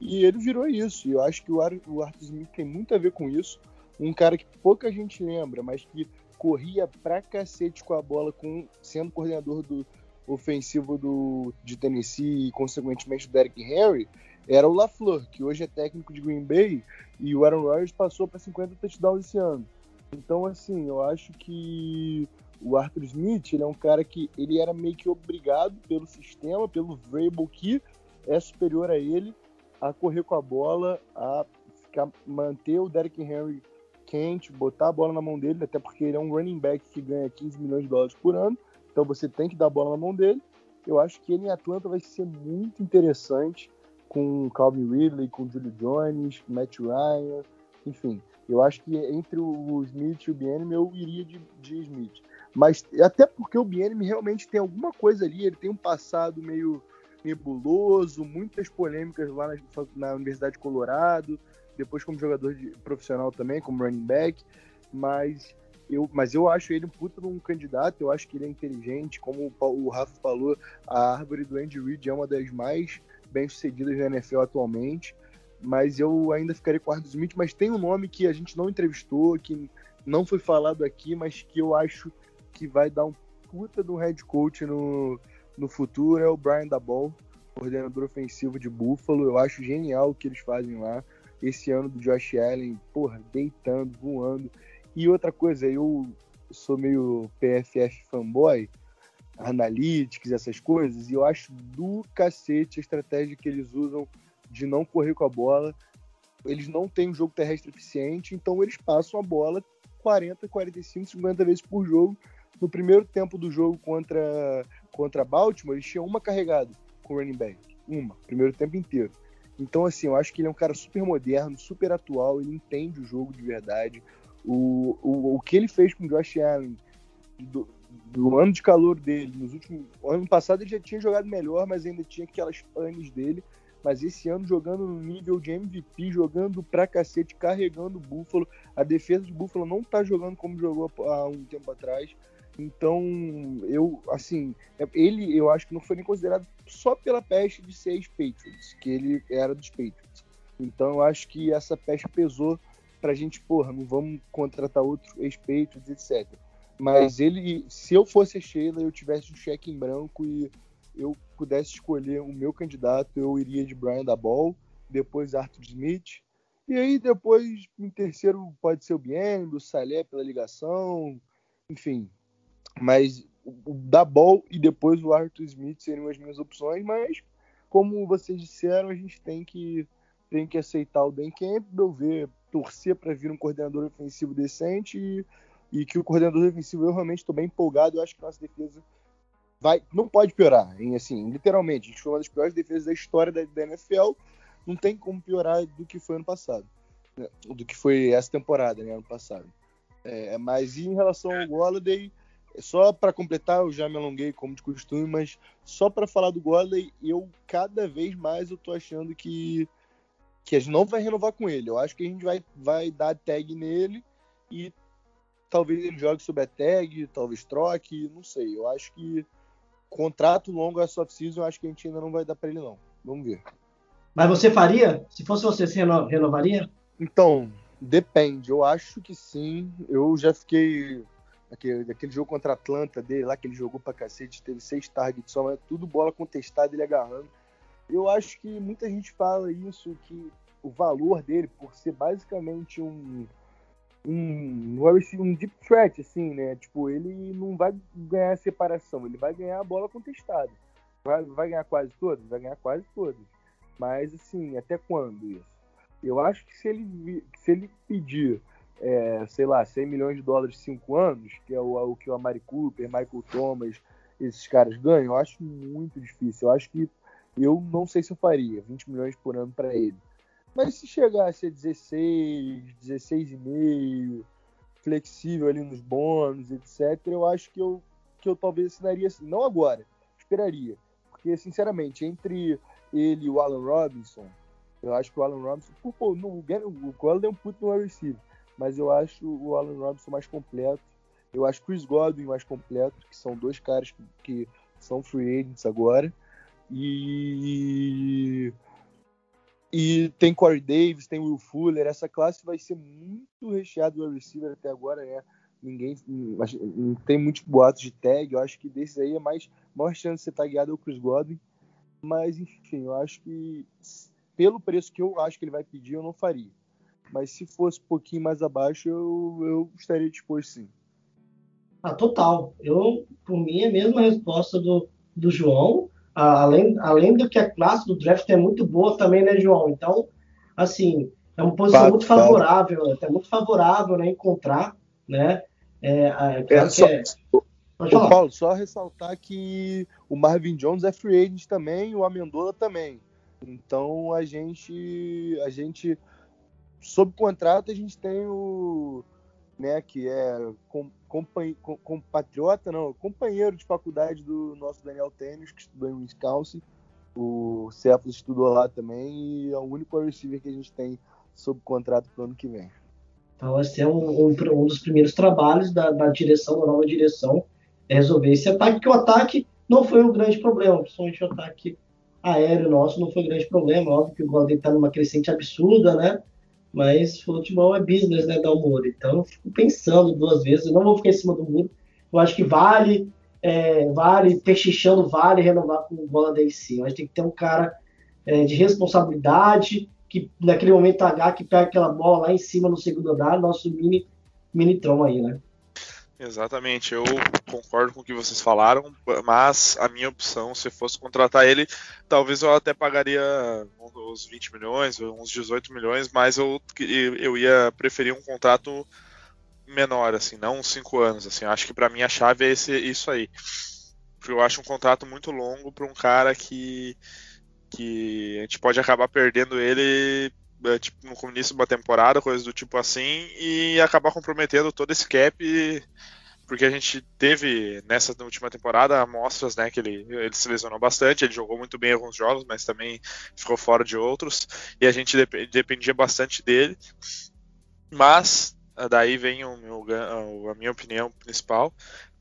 E ele virou isso. E eu acho que o, Ar o Arthur Smith tem muito a ver com isso. Um cara que pouca gente lembra, mas que corria pra cacete com a bola, com, sendo coordenador do ofensivo do, de Tennessee e, consequentemente, do Derrick Henry, era o LaFleur, que hoje é técnico de Green Bay, e o Aaron Rodgers passou para 50 touchdowns esse ano. Então, assim, eu acho que o Arthur Smith, ele é um cara que ele era meio que obrigado pelo sistema, pelo Vrabel, que é superior a ele, a correr com a bola, a ficar, manter o Derrick Henry quente, botar a bola na mão dele, até porque ele é um running back que ganha 15 milhões de dólares por ano, então você tem que dar a bola na mão dele. Eu acho que ele em Atlanta vai ser muito interessante com Calvin Ridley, com Julio Jones, Matt Ryan, enfim. Eu acho que entre o Smith e o Bienemy eu iria de, de Smith. Mas até porque o Bienemy realmente tem alguma coisa ali, ele tem um passado meio nebuloso, muitas polêmicas lá na, na Universidade de Colorado, depois como jogador de, profissional também, como running back, mas eu, mas eu acho ele um puta um candidato, eu acho que ele é inteligente, como o, o Rafa falou, a árvore do Andy Reid é uma das mais bem-sucedidas na NFL atualmente, mas eu ainda ficaria com o Arthur Smith, mas tem um nome que a gente não entrevistou, que não foi falado aqui, mas que eu acho que vai dar um puta do head coach no, no futuro, é o Brian Dabol, coordenador ofensivo de Buffalo, eu acho genial o que eles fazem lá, esse ano do Josh Allen, porra, deitando, voando, e outra coisa, eu sou meio PFF fanboy, analytics, essas coisas, e eu acho do cacete a estratégia que eles usam de não correr com a bola. Eles não têm um jogo terrestre eficiente, então eles passam a bola 40, 45, 50 vezes por jogo. No primeiro tempo do jogo contra, contra Baltimore, eles tinham uma carregada com o running back. Uma, primeiro tempo inteiro. Então, assim, eu acho que ele é um cara super moderno, super atual, ele entende o jogo de verdade. O, o, o que ele fez com o Josh Allen do, do ano de calor dele, nos últimos. Ano passado ele já tinha jogado melhor, mas ainda tinha aquelas panes dele. Mas esse ano jogando no nível de MVP, jogando pra cacete, carregando o Buffalo. A defesa de Buffalo não tá jogando como jogou há um tempo atrás. Então, eu, assim, ele eu acho que não foi nem considerado só pela peste de ser ex-Patriots, que ele era dos Patriots. Então, eu acho que essa peste pesou pra gente, porra, não vamos contratar outro ex-Patriots, etc. Mas ele, se eu fosse a Sheila, eu tivesse um cheque em branco e eu pudesse escolher o meu candidato, eu iria de Brian da Ball, depois Arthur Smith, e aí depois em terceiro pode ser o Bien, o Salé pela ligação, enfim. Mas o da Ball e depois o Arthur Smith seriam as minhas opções, mas como vocês disseram, a gente tem que tem que aceitar o Dan Campbell, ver, torcer para vir um coordenador ofensivo decente e e que o coordenador defensivo eu realmente estou bem empolgado. Eu acho que nossa defesa vai, não pode piorar. Em, assim, literalmente, a gente foi uma das piores defesas da história da, da NFL. Não tem como piorar do que foi ano passado, né? do que foi essa temporada, né, ano passado. É, mas em relação ao Golladay, só para completar, eu já me alonguei como de costume, mas só para falar do Golladay, eu cada vez mais eu tô achando que que a gente não vai renovar com ele. Eu acho que a gente vai, vai dar tag nele e talvez ele jogue sob a tag, talvez troque, não sei. Eu acho que contrato longo essa off-season, eu acho que a gente ainda não vai dar para ele não. Vamos ver. Mas você faria? Se fosse você, você renovaria? Então, depende. Eu acho que sim. Eu já fiquei aquele, aquele jogo contra a Atlanta dele lá que ele jogou pra cacete, teve seis targets só, mas tudo bola contestada, ele agarrando. Eu acho que muita gente fala isso, que o valor dele, por ser basicamente um um, um deep threat, assim, né? Tipo, ele não vai ganhar separação, ele vai ganhar a bola contestada. Vai, vai ganhar quase todas? Vai ganhar quase todas. Mas, assim, até quando isso? Eu acho que se ele, se ele pedir, é, sei lá, 100 milhões de dólares em 5 anos, que é o, o que o Amari Cooper, Michael Thomas, esses caras ganham, eu acho muito difícil. Eu acho que eu não sei se eu faria 20 milhões por ano para ele. Mas se chegasse a 16, 16,5, flexível ali nos bônus, etc., eu acho que eu, que eu talvez assinaria assim. Não agora, esperaria. Porque, sinceramente, entre ele e o Alan Robinson, eu acho que o Alan Robinson. Pô, no, o Golden é um puto no receiver, mas eu acho o Alan Robinson mais completo. Eu acho Chris Godwin mais completo, que são dois caras que, que são free agents agora. E e tem Corey Davis, tem Will Fuller. Essa classe vai ser muito recheada do receiver até agora, né? Ninguém não tem muitos boatos de tag. Eu acho que desses aí é mais maior chance de ser tagueado é o Chris Godwin. Mas enfim, eu acho que pelo preço que eu acho que ele vai pedir, eu não faria. Mas se fosse um pouquinho mais abaixo, eu, eu estaria disposto sim. Ah, total. Eu, por mim, é a mesma resposta do, do João. Ah, além, além do que a classe do draft é muito boa também, né, João? Então, assim, é uma posição muito favorável, fato. é muito favorável, né, encontrar, né? É, é, é, só, é... Paulo, só ressaltar que o Marvin Jones é free agent também, o Amendola também. Então a gente, a gente, sob contrato, a gente tem o, né, que é com, compatriota, não, companheiro de faculdade do nosso Daniel Tênis, que estudou em Wisconsin. O Cephas estudou lá também e é o único receiver que a gente tem sob contrato para o ano que vem. Então vai ser um, um, um dos primeiros trabalhos da, da, direção, da nova direção, é resolver esse ataque, que o ataque não foi um grande problema, principalmente o ataque aéreo nosso não foi um grande problema. Óbvio que o Golden está numa crescente absurda, né? Mas futebol é business, né, Dá muro. Então eu fico pensando duas vezes. Eu não vou ficar em cima do muro. Eu acho que vale, é, vale, pechichando, vale renovar com o bola da sim. Mas tem que ter um cara é, de responsabilidade, que naquele momento H que pega aquela bola lá em cima no segundo andar, nosso mini, mini Tron aí, né? Exatamente, eu concordo com o que vocês falaram, mas a minha opção, se fosse contratar ele, talvez eu até pagaria uns 20 milhões, uns 18 milhões, mas eu, eu ia preferir um contrato menor, assim, não uns 5 anos. Assim, acho que para mim a chave é esse, isso aí. Porque eu acho um contrato muito longo para um cara que, que a gente pode acabar perdendo ele tipo, no começo de uma temporada, coisas do tipo assim, e acabar comprometendo todo esse cap, porque a gente teve nessa última temporada amostras, né, que ele, ele se lesionou bastante, ele jogou muito bem em alguns jogos, mas também ficou fora de outros, e a gente dep dependia bastante dele, mas daí vem o meu, a minha opinião principal,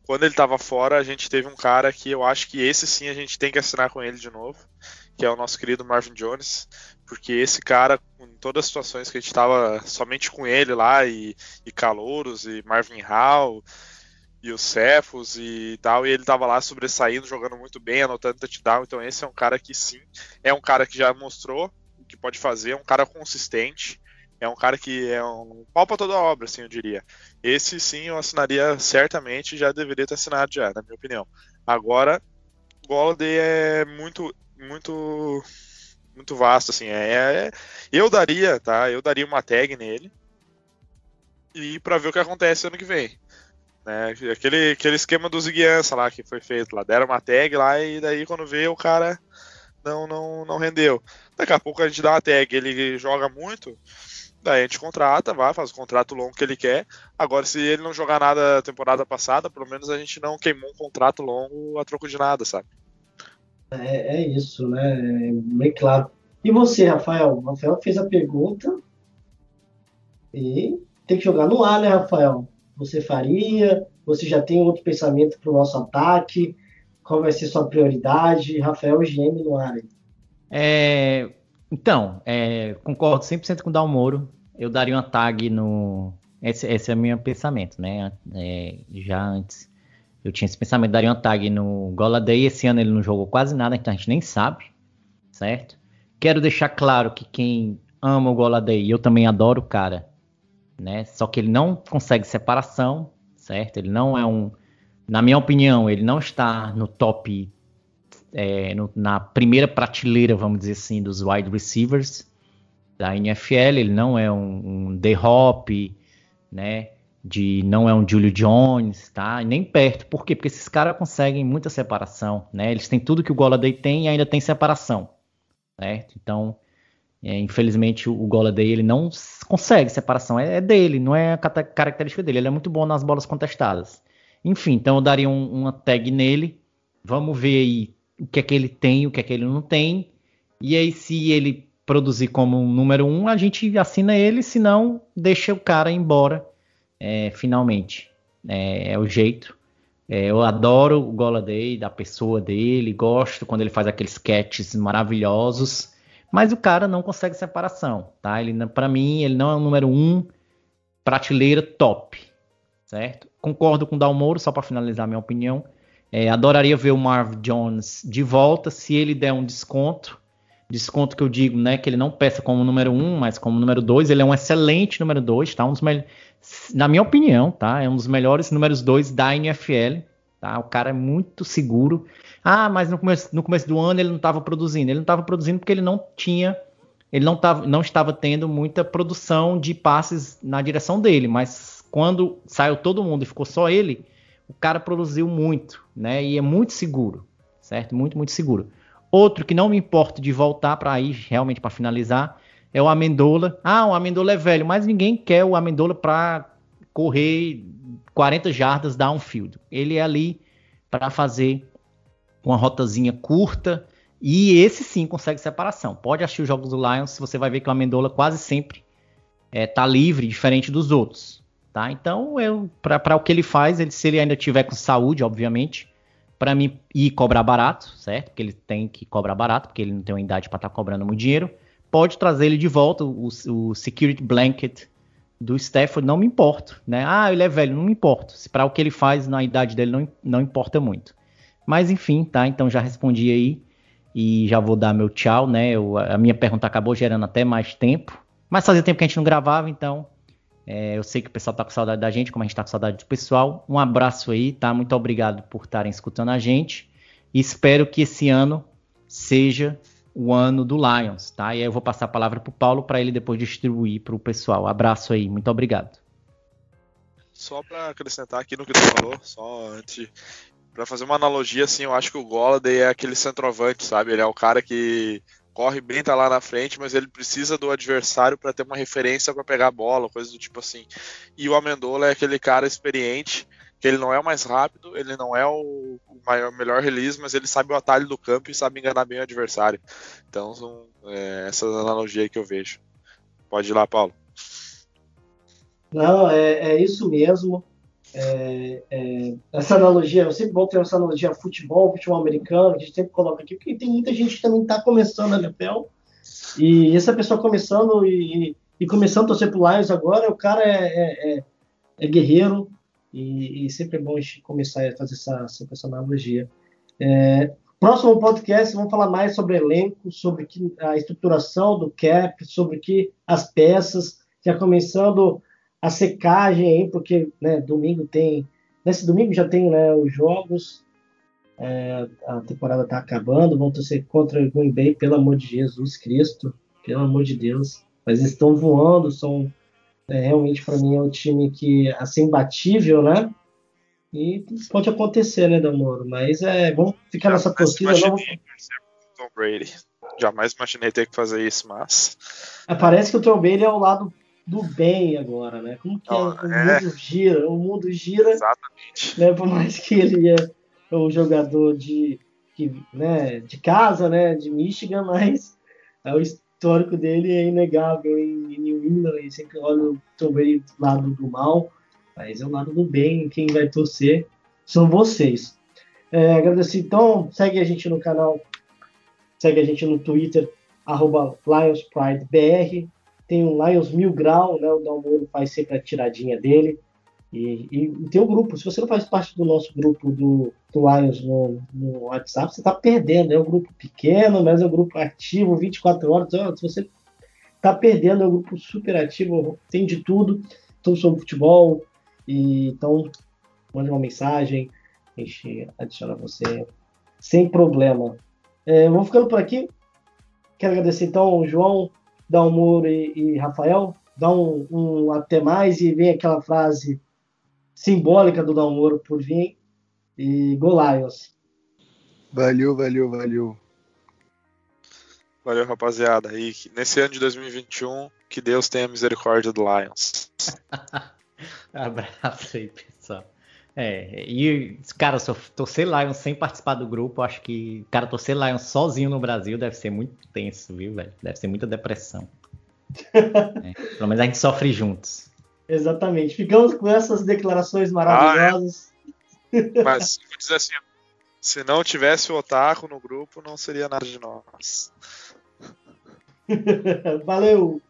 quando ele estava fora, a gente teve um cara que eu acho que esse sim a gente tem que assinar com ele de novo, que é o nosso querido Marvin Jones, porque esse cara, em todas as situações que a gente estava somente com ele lá, e, e Calouros, e Marvin Hall, e os Cephos e tal, e ele estava lá sobressaindo, jogando muito bem, anotando touchdown, então esse é um cara que sim, é um cara que já mostrou o que pode fazer, é um cara consistente, é um cara que é um pau pra toda obra, assim, eu diria. Esse sim eu assinaria certamente, já deveria ter assinado já, na minha opinião. Agora, Golladay é muito, muito muito vasto, assim. É, é, eu daria, tá? Eu daria uma tag nele e para ver o que acontece ano que vem. Né? Aquele, aquele esquema dos guiança lá que foi feito lá, deram uma tag lá e daí quando vê o cara não, não, não rendeu. Daqui a pouco a gente dá uma tag, ele joga muito, daí a gente contrata, vai, faz o contrato longo que ele quer. Agora, se ele não jogar nada temporada passada, pelo menos a gente não queimou um contrato longo a troco de nada, sabe? É, é isso, né? É bem claro. E você, Rafael? O Rafael fez a pergunta e tem que jogar no ar, né, Rafael? Você faria? Você já tem outro pensamento para o nosso ataque? Qual vai ser sua prioridade? Rafael GM no ar. É, então, é, concordo 100% com o Dalmoro. Eu daria uma tag no. Esse, esse é o meu pensamento, né? É, já antes eu tinha esse pensamento, daria uma tag no Goladay. Esse ano ele não jogou quase nada, então a gente nem sabe, certo? Quero deixar claro que quem ama o Goladay, eu também adoro o cara, né? Só que ele não consegue separação, certo? Ele não é um, na minha opinião, ele não está no top, é, no, na primeira prateleira, vamos dizer assim, dos wide receivers da NFL. Ele não é um, um D-Hop, né? De não é um Julio Jones, tá? Nem perto. Por quê? Porque esses caras conseguem muita separação, né? Eles têm tudo que o Goladay tem e ainda tem separação, certo? Então, é, infelizmente, o Goladay ele não consegue separação. É, é, dele, não é a característica dele. Ele é muito bom nas bolas contestadas. Enfim, então eu daria um, uma tag nele. Vamos ver aí o que é que ele tem, o que é que ele não tem. E aí, se ele produzir como um número um, a gente assina ele, se não, deixa o cara embora é, finalmente. É, é o jeito. É, eu adoro o Goladay, da pessoa dele, gosto quando ele faz aqueles sketches maravilhosos, mas o cara não consegue separação, tá? Ele, para mim, ele não é o número um prateleira top, certo? Concordo com o Dalmoro, só para finalizar minha opinião. É, adoraria ver o Marv Jones de volta, se ele der um desconto. Desconto que eu digo, né? Que ele não peça como número um, mas como número dois. Ele é um excelente número dois, tá? Um dos melhores na minha opinião, tá? É um dos melhores números 2 da NFL. Tá? O cara é muito seguro. Ah, mas no começo, no começo do ano ele não estava produzindo. Ele não estava produzindo porque ele não tinha. Ele não, tava, não estava tendo muita produção de passes na direção dele. Mas quando saiu todo mundo e ficou só ele, o cara produziu muito, né? E é muito seguro, certo? Muito, muito seguro. Outro que não me importa de voltar para aí, realmente para finalizar, é o Amendola. Ah, o Amendola é velho, mas ninguém quer o Amendola para correr 40 jardas downfield. Ele é ali para fazer uma rotazinha curta e esse sim consegue separação. Pode assistir os jogos do Lions, você vai ver que o Amendola quase sempre é, livre, diferente dos outros. Tá? Então, para o que ele faz, ele, se ele ainda tiver com saúde, obviamente, para mim ir cobrar barato, certo? Porque ele tem que cobrar barato, porque ele não tem uma idade para estar tá cobrando muito dinheiro pode trazer ele de volta, o, o security blanket do Stafford, não me importo, né? Ah, ele é velho, não me importo. Para o que ele faz na idade dele não, não importa muito. Mas enfim, tá? Então já respondi aí e já vou dar meu tchau, né? Eu, a minha pergunta acabou gerando até mais tempo, mas fazia tempo que a gente não gravava, então é, eu sei que o pessoal tá com saudade da gente, como a gente tá com saudade do pessoal. Um abraço aí, tá? Muito obrigado por estarem escutando a gente. E espero que esse ano seja o ano do Lions, tá? E aí eu vou passar a palavra para o Paulo para ele depois distribuir para o pessoal. Abraço aí, muito obrigado. Só para acrescentar aqui no que tu falou, só antes para fazer uma analogia assim, eu acho que o Golladay é aquele centroavante, sabe? Ele é o cara que corre bem, tá lá na frente, mas ele precisa do adversário para ter uma referência para pegar a bola, coisa do tipo assim. E o Amendola é aquele cara experiente que ele não é o mais rápido, ele não é o, maior, melhor release, mas ele sabe o atalho do campo e sabe enganar bem o adversário. Então, são é, essa analogia que eu vejo. Pode ir lá, Paulo. Não, é, é isso mesmo. É, é, essa analogia, eu sempre vou ter essa analogia futebol, futebol americano, a gente sempre coloca aqui, porque tem muita gente que também está começando a NFL, e essa pessoa começando e, e começando a torcer pro Lions agora, o cara é, é, é, é guerreiro, e, e, sempre é bom a gente começar a fazer essa, essa analogia. É, próximo podcast, vamos falar mais sobre elenco, sobre que, a estruturação do cap, sobre que as peças, já começando a secagem aí, porque né, domingo tem. Nesse domingo já tem né, os jogos, é, a temporada está acabando, vão torcer contra o Green Bay, pelo amor de Jesus Cristo, pelo amor de Deus. Mas eles estão voando, são é, realmente, para mim, é um time que assim imbatível, né? E pode acontecer, né, Damoro? Mas é, vamos ficar nessa torcida. Tom Brady. Jamais imaginei ter que fazer isso, mas. É, parece que o Tom Brady é o lado do bem agora, né? Como que é, o é... mundo gira? O mundo gira. Exatamente. Né, por mais que ele é um jogador de, que, né, de casa, né? De Michigan, mas é o histórico dele é inegável em, New England, e sempre olha o Brady do lado do mal, mas é o lado do bem, quem vai torcer são vocês. É, então, segue a gente no canal, segue a gente no Twitter, arroba LionsPrideBR, tem o Lions Mil Grau, né, o Dalmoro faz sempre a tiradinha dele, e, e, e, tem o grupo, se você não faz parte do nosso grupo do, do Lions no, no WhatsApp, você está perdendo. É um grupo pequeno, mas é um grupo ativo, 24 horas. Então, se você está perdendo, é um grupo super ativo, tem de tudo, tudo sobre futebol. E, então, mande uma mensagem, a gente adiciona você sem problema. É, vamos ficando por aqui. Quero agradecer então ao João, Dalmoro e, e Rafael. Dá um, um até mais e vem aquela frase simbólica do Dalmoro por vir e Go Lions. Valeu, valeu, valeu. Valeu, rapaziada. E nesse ano de 2021, que Deus tenha misericórdia do Lions. Abraço aí, pessoal. É, e, cara, se eu torcer Lions sem participar do grupo, acho que, cara, torcer Lions sozinho no Brasil deve ser muito tenso, viu, velho? Deve ser muita depressão. é, pelo menos a gente sofre juntos. Exatamente. Ficamos com essas declarações maravilhosas. Mas vou dizer assim, se não tivesse o Otaku no grupo, não seria nada de nós. Valeu!